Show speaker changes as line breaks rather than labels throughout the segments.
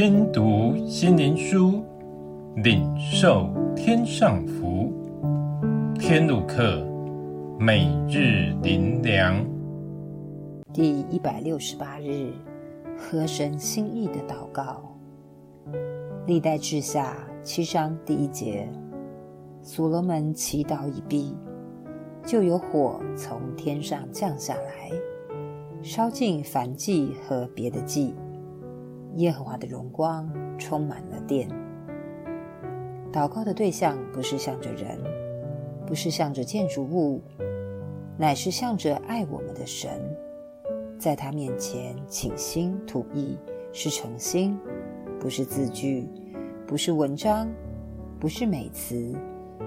听读心灵书，领受天上福。天路客，每日灵粮，
第一百六十八日，合神心意的祷告。历代志下七章第一节，所罗门祈祷已毕，就有火从天上降下来，烧尽燔祭和别的祭。耶和华的荣光充满了殿。祷告的对象不是向着人，不是向着建筑物，乃是向着爱我们的神。在他面前倾心吐意，是诚心，不是字句，不是文章，不是美词，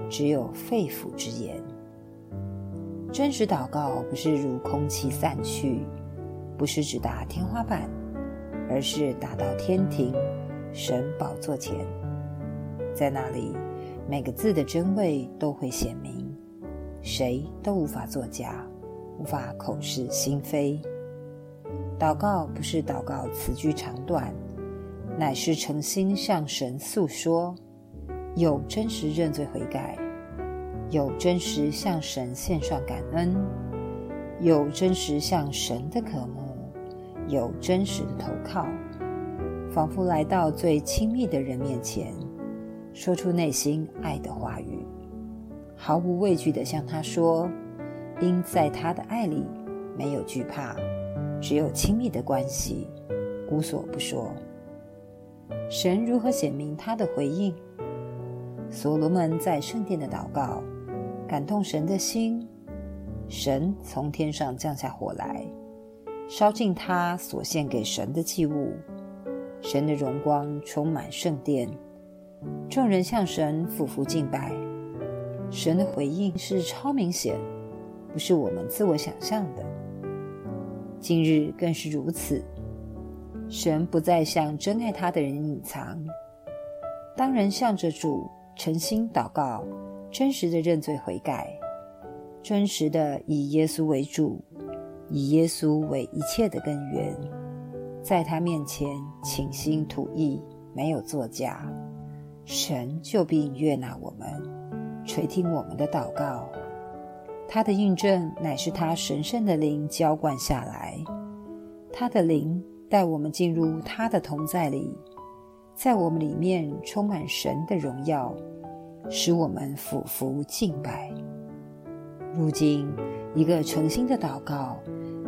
只有肺腑之言。真实祷告不是如空气散去，不是直达天花板。而是达到天庭，神宝座前，在那里，每个字的真伪都会显明，谁都无法作假，无法口是心非。祷告不是祷告词句长短，乃是诚心向神诉说，有真实认罪悔改，有真实向神献上感恩，有真实向神的渴慕。有真实的投靠，仿佛来到最亲密的人面前，说出内心爱的话语，毫无畏惧地向他说，因在他的爱里没有惧怕，只有亲密的关系，无所不说。神如何显明他的回应？所罗门在圣殿的祷告，感动神的心，神从天上降下火来。烧尽他所献给神的祭物，神的荣光充满圣殿，众人向神俯伏敬拜。神的回应是超明显，不是我们自我想象的。今日更是如此，神不再向真爱他的人隐藏。当人向着主诚心祷告，真实的认罪悔改，真实的以耶稣为主。以耶稣为一切的根源，在他面前倾心吐意，没有作假，神就必悦纳我们，垂听我们的祷告。他的印证乃是他神圣的灵浇灌下来，他的灵带我们进入他的同在里，在我们里面充满神的荣耀，使我们俯伏敬拜。如今，一个诚心的祷告。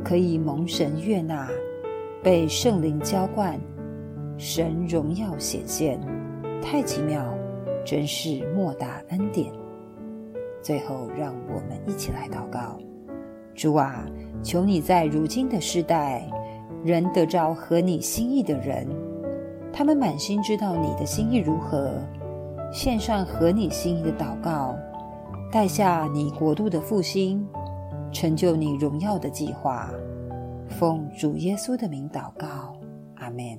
可以蒙神悦纳，被圣灵浇灌，神荣耀显现，太奇妙，真是莫大恩典。最后，让我们一起来祷告：主啊，求你在如今的世代，仍得着合你心意的人，他们满心知道你的心意如何，献上合你心意的祷告，带下你国度的复兴。成就你荣耀的计划，奉主耶稣的名祷告，阿门。